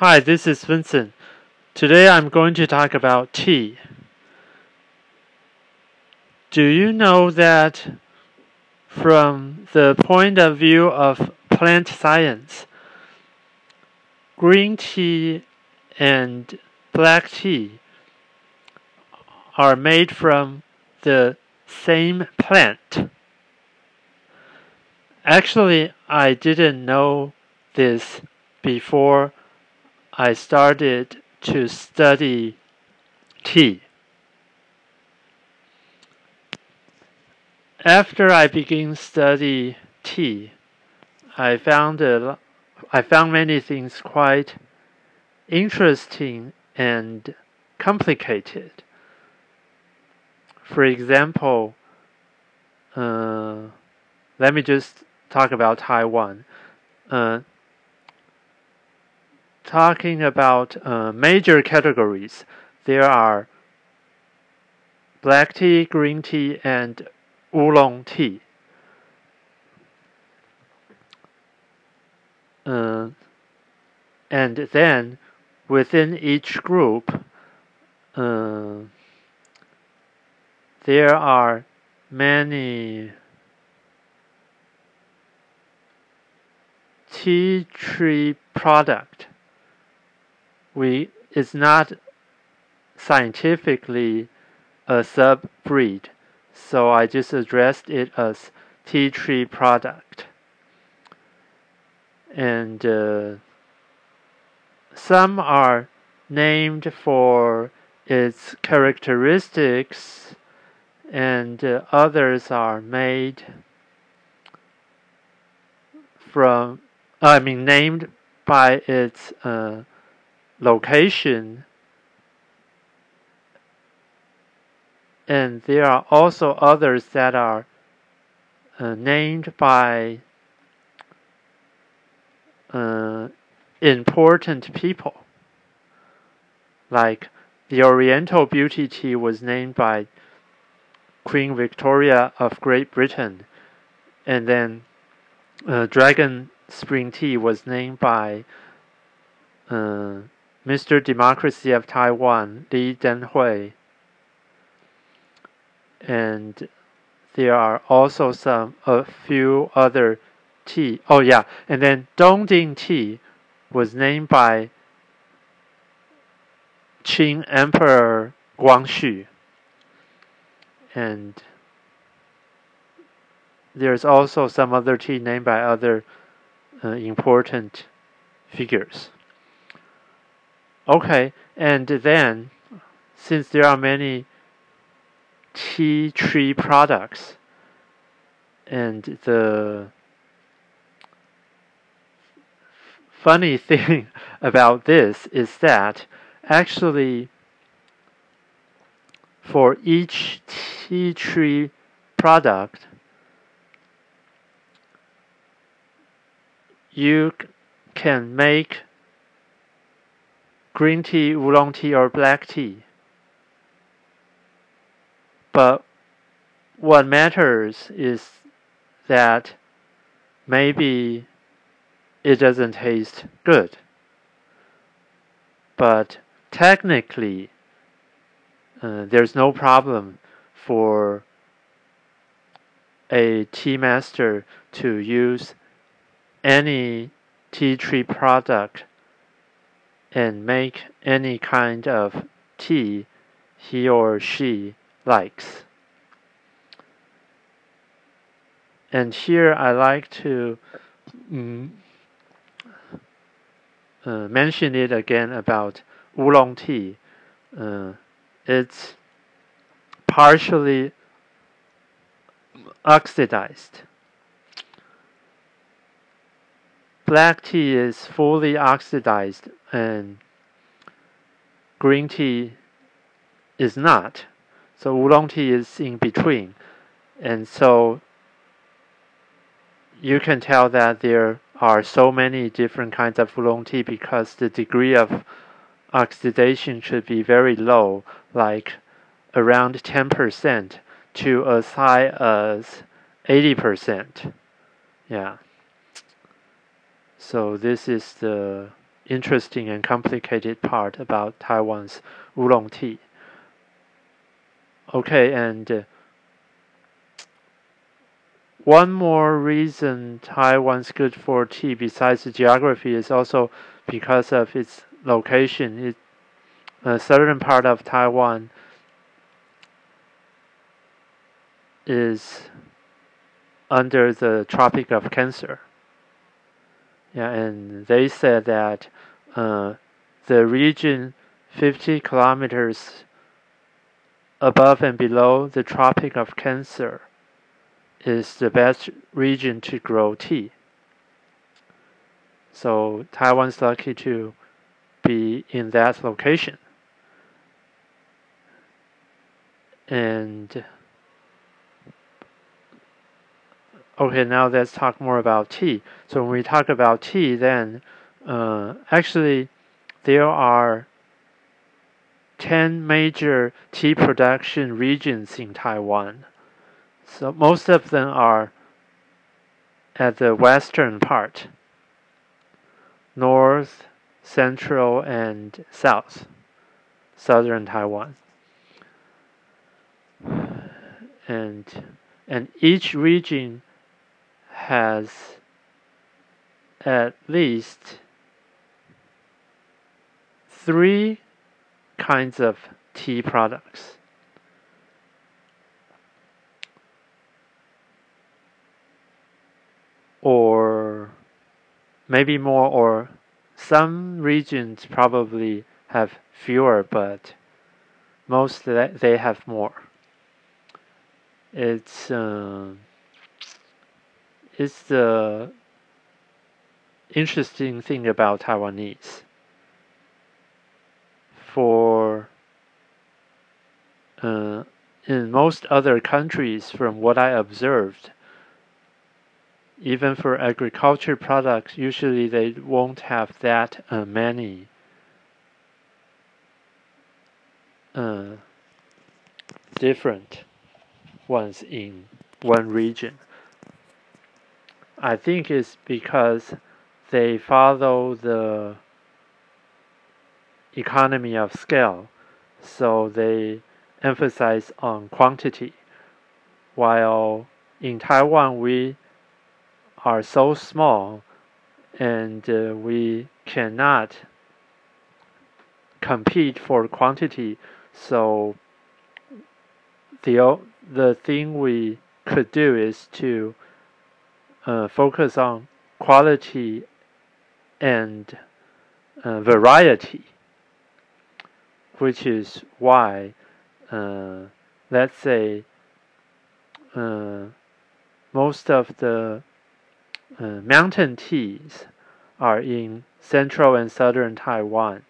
Hi, this is Vincent. Today I'm going to talk about tea. Do you know that from the point of view of plant science, green tea and black tea are made from the same plant? Actually, I didn't know this before I started to study tea. After I began study tea, I found a, I found many things quite interesting and complicated. For example, uh, let me just talk about Taiwan. Uh, talking about uh, major categories, there are black tea, green tea, and oolong tea. Uh, and then within each group, uh, there are many tea tree product. We it's not scientifically a sub-breed, so I just addressed it as tea tree product. And uh, some are named for its characteristics, and uh, others are made from I mean, named by its uh, location. And there are also others that are uh, named by uh, important people. Like the Oriental Beauty Tea was named by Queen Victoria of Great Britain, and then uh, Dragon spring tea was named by uh, Mr. Democracy of Taiwan, Li Denghui. And there are also some, a few other tea. Oh yeah, and then Dongding tea was named by Qing Emperor Guangxu. And there's also some other tea named by other uh, important figures. Okay, and then since there are many tea tree products, and the funny thing about this is that actually for each tea tree product you can make green tea, oolong tea, or black tea. But what matters is that maybe it doesn't taste good. But technically, uh, there's no problem for a tea master to use any tea tree product and make any kind of tea he or she likes. And here I like to mm, uh, mention it again about oolong tea. Uh, it's partially oxidized black tea is fully oxidized and green tea is not. So oolong tea is in between. And so you can tell that there are so many different kinds of oolong tea because the degree of oxidation should be very low, like around 10% to as high as 80%. Yeah. So this is the interesting and complicated part about Taiwan's oolong tea. Okay, and uh, one more reason Taiwan's good for tea besides the geography is also because of its location. It, southern part of Taiwan is under the Tropic of Cancer. Yeah, and they said that uh, the region 50 kilometers above and below the Tropic of Cancer is the best region to grow tea. So Taiwan's lucky to be in that location. And okay, now let's talk more about tea. So when we talk about tea, then uh, actually there are 10 major tea production regions in Taiwan. So most of them are at the western part, north, central, and south, southern Taiwan. And and each region has at least three kinds of tea products. Or maybe more, or some regions probably have fewer, but most they have more. It's uh, it's the interesting thing about Taiwanese. For uh, in most other countries, from what I observed, even for agriculture products, usually they won't have that uh, many uh, different ones in one region. I think it's because they follow the economy of scale, so they emphasize on quantity. While in Taiwan, we are so small and uh, we cannot compete for quantity, so the the thing we could do is to uh, focus on quality and uh, variety, which is why, uh, let's say, uh, most of the uh, mountain teas are in central and southern Taiwan,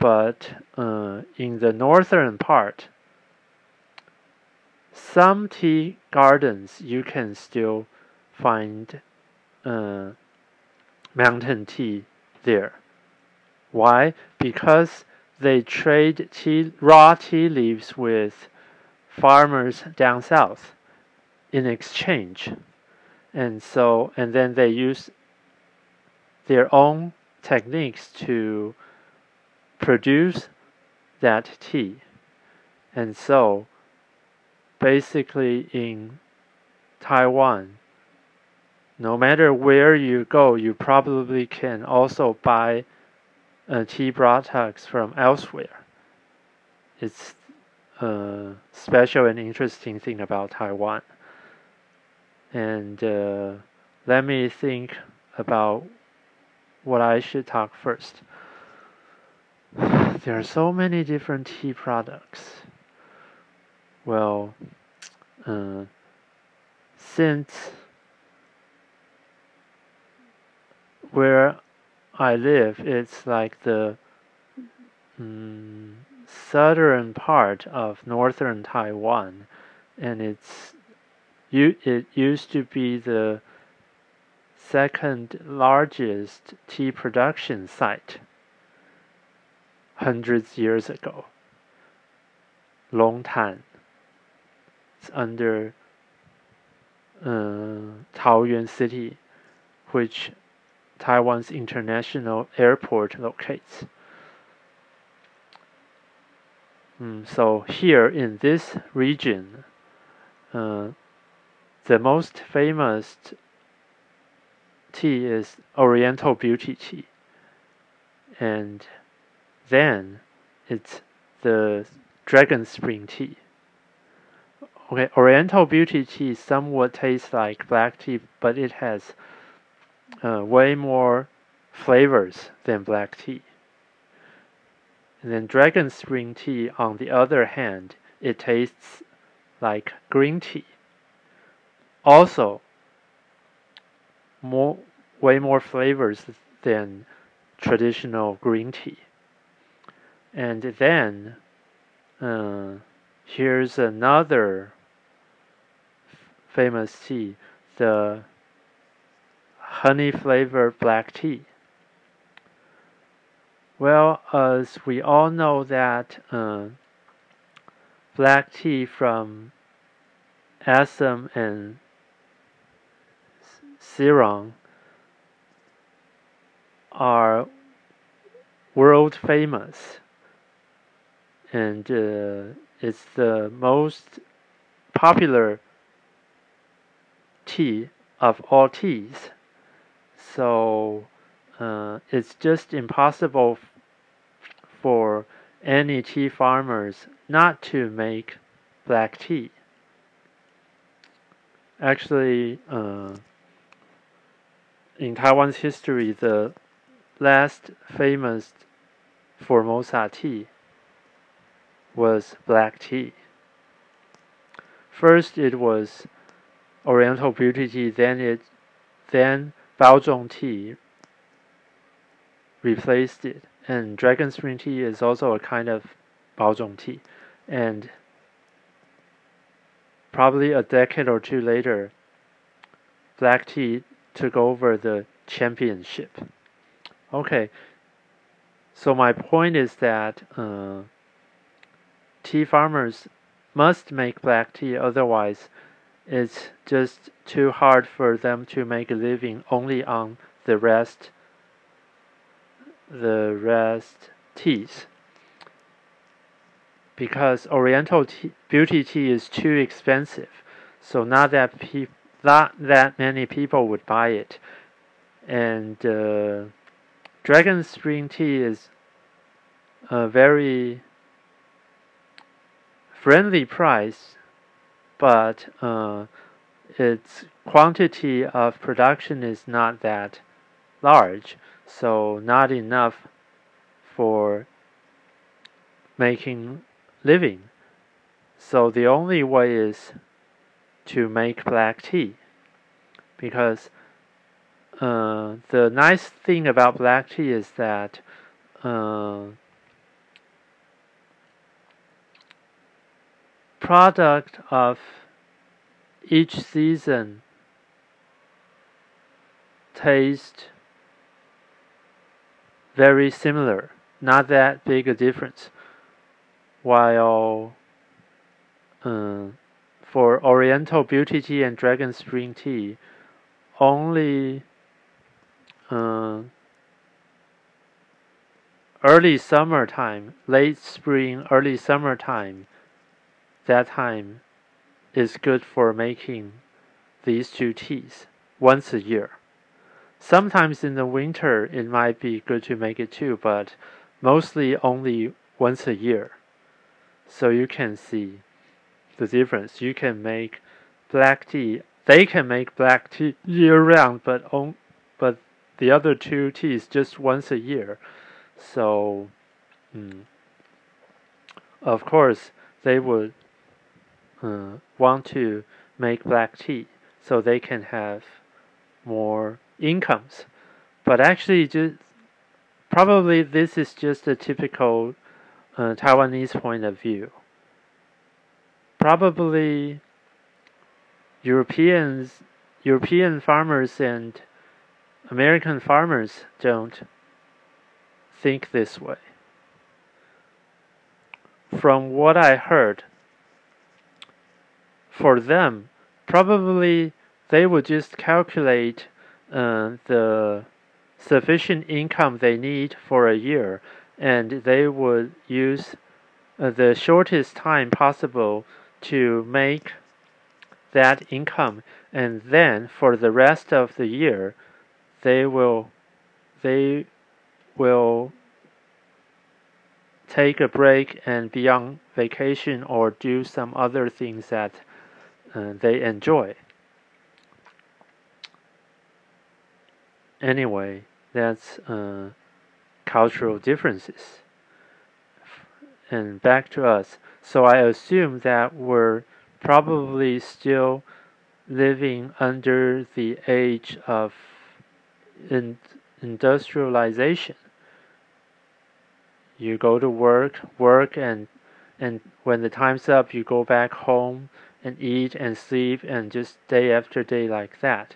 but uh, in the northern part, some tea gardens you can still find uh, mountain tea there. Why? Because they trade tea, raw tea leaves with farmers down south in exchange. And so, and then they use their own techniques to produce that tea. And so, basically, in Taiwan, no matter where you go, you probably can also buy uh, tea products from elsewhere. It's a special and interesting thing about Taiwan. And uh, let me think about what I should talk first. There are so many different tea products. Well, uh, since where I live, it's like the mm, southern part of northern Taiwan, and it's you. It used to be the second largest tea production site hundreds years ago. Longtan. It's under uh, Taoyuan City, which Taiwan's international airport locates. Mm, so here in this region, uh, the most famous tea is Oriental Beauty Tea, and then it's the Dragon Spring Tea. Okay, Oriental Beauty Tea somewhat tastes like black tea, but it has uh, way more flavors than black tea. And then Dragon Spring Tea, on the other hand, it tastes like green tea. Also, more way more flavors than traditional green tea. And then uh, here's another famous tea, the honey flavored black tea. Well, as we all know that uh, black tea from Assam and Ceylon are world famous and uh, it's the most popular tea of all teas so uh, it's just impossible for any tea farmers not to make black tea actually uh, in Taiwan's history, the last famous Formosa tea was black tea. First, it was Oriental Beauty Tea, then it, then Baozhong Tea replaced it, and Dragon Spring Tea is also a kind of Baozhong Tea, and probably a decade or two later, black tea took over the championship. Okay, so my point is that uh, tea farmers must make black tea, otherwise, it's just too hard for them to make a living only on the rest, the rest teas. Because Oriental tea, beauty tea is too expensive, so not that people not that many people would buy it. And uh, Dragon Spring Tea is a very friendly price, but uh, its quantity of production is not that large, so not enough for making living. So the only way is to make black tea because uh, the nice thing about black tea is that uh, product of each season taste very similar, not that big a difference. While uh, for Oriental Beauty Tea and Dragon Spring Tea, only uh, early summertime, late spring, early summertime, that time is good for making these two teas once a year. Sometimes in the winter it might be good to make it too, but mostly only once a year. So you can see the difference. You can make black tea. They can make black tea year round, but on, but the other two teas just once a year. So, mm, of course, they would uh, want to make black tea so they can have more incomes. But actually, just probably this is just a typical uh, Taiwanese point of view probably Europeans, European farmers and American farmers don't think this way. From what I heard, for them, probably they would just calculate uh, the sufficient income they need for a year, and they would use uh, the shortest time possible to make that income, and then for the rest of the year, they will they will take a break and be on vacation or do some other things that uh, they enjoy. Anyway, that's uh, cultural differences. And back to us. So I assume that we're probably still living under the age of in industrialization. You go to work, work, and and when the time's up, you go back home and eat and sleep and just day after day like that.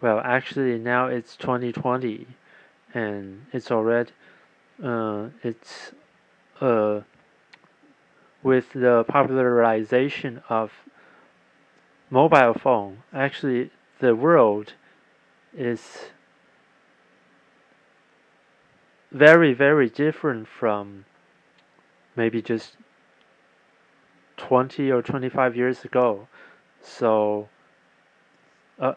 Well, actually, now it's 2020, and it's already uh, it's uh, with the popularization of mobile phone. Actually, the world is very very different from maybe just 20 or 25 years ago. So, uh,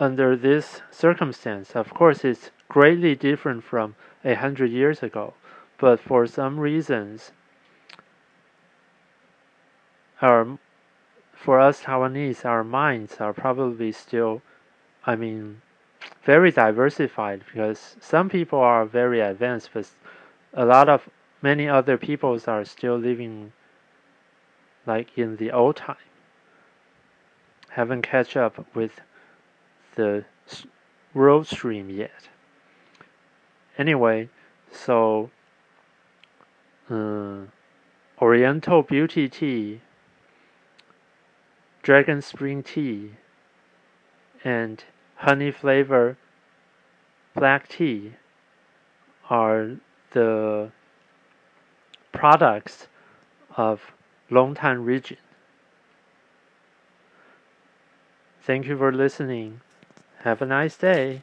under this circumstance, of course, it's greatly different from a hundred years ago. But for some reasons, our for us Taiwanese, our minds are probably still, I mean, very diversified because some people are very advanced, but a lot of many other peoples are still living like in the old time. Haven't catch up with the world stream yet. Anyway, so uh, Oriental Beauty Tea, Dragon Spring Tea, and honey flavor black tea are the products of Longtan region. Thank you for listening. Have a nice day.